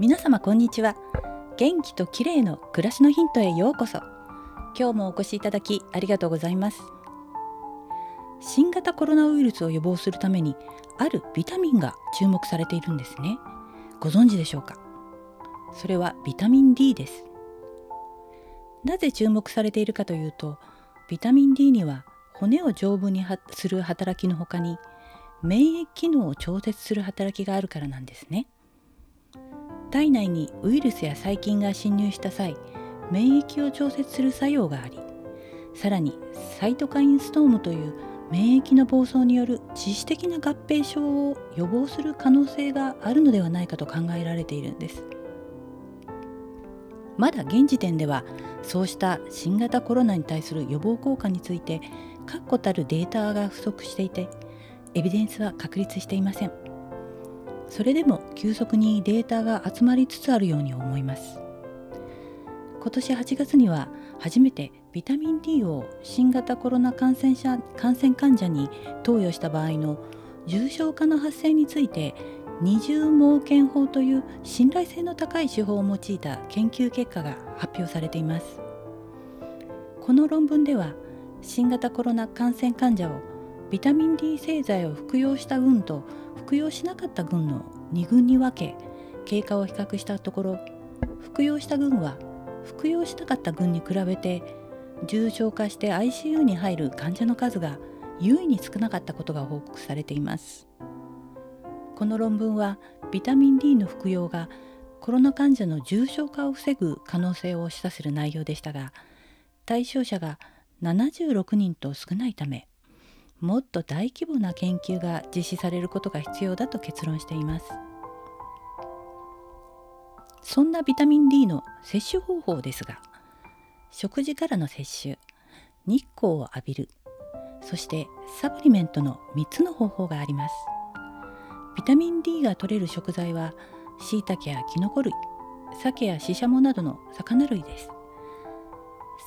皆様こんにちは。元気と綺麗の暮らしのヒントへようこそ。今日もお越しいただきありがとうございます。新型コロナウイルスを予防するためにあるビタミンが注目されているんですね。ご存知でしょうか？それはビタミン D です。なぜ注目されているかというとビタミン D には骨を丈夫にする働きのほかに免疫機能を調節する働きがあるからなんですね。体内にウイルスや細菌が侵入した際免疫を調節する作用がありさらにサイトカインストームという免疫の暴走による致死的な合併症を予防する可能性があるのではないかと考えられているんです。まだ現時点ではそうした新型コロナに対する予防効果について確固たるデータが不足していてエビデンスは確立していません。それでも急速にデータが集まりつつあるように思います。今年8月には初めてビタミン D を新型コロナ感染者感染患者に投与した場合の重症化の発生について二重盲検法という信頼性の高い手法を用いた研究結果が発表されています。この論文では新型コロナ感染患者をビタミン D 製剤を服用した群と服用しなかった群の2群に分け経過を比較したところ服用した群は服用しなかった群に比べて重症化して ICU に入る患者の数が優位に少なかったことが報告されています。この論文はビタミン D の服用がコロナ患者の重症化を防ぐ可能性を示唆する内容でしたが対象者が76人と少ないためもっと大規模な研究が実施されることが必要だと結論しています。そんなビタミン D の摂取方法ですが食事からの摂取日光を浴びるそしてサプリメントの3つの方法があります。ビタミン D が取れる食材は椎茸やキノコ類鮭やシシャモなどの魚類です。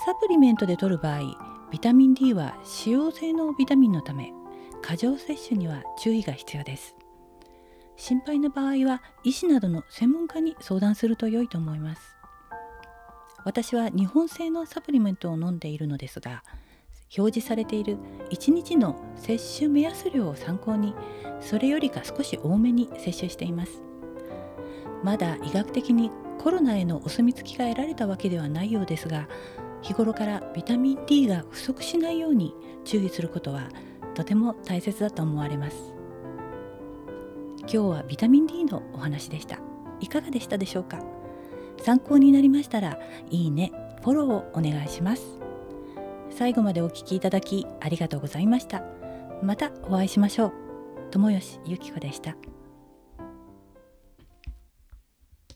サプリメントで摂る場合ビタミン D は使用性のビタミンのため過剰摂取には注意が必要です。心配な場合は医師などの専門家に相談すると良いと思います。私は日本製のサプリメントを飲んでいるのですが表示されている1日の摂取目安量を参考にそれよりか少し多めに摂取しています。まだ医学的にコロナへのお墨付きが得られたわけではないようですが日頃からビタミン D が不足しないように注意することはとても大切だと思われます。今日はビタミン D のお話でした。いかがでしたでしょうか？参考になりましたらいいねフォローをお願いします。最後までお聴きいただきありがとうございました。またお会いしましょう。友吉ゆき子でした。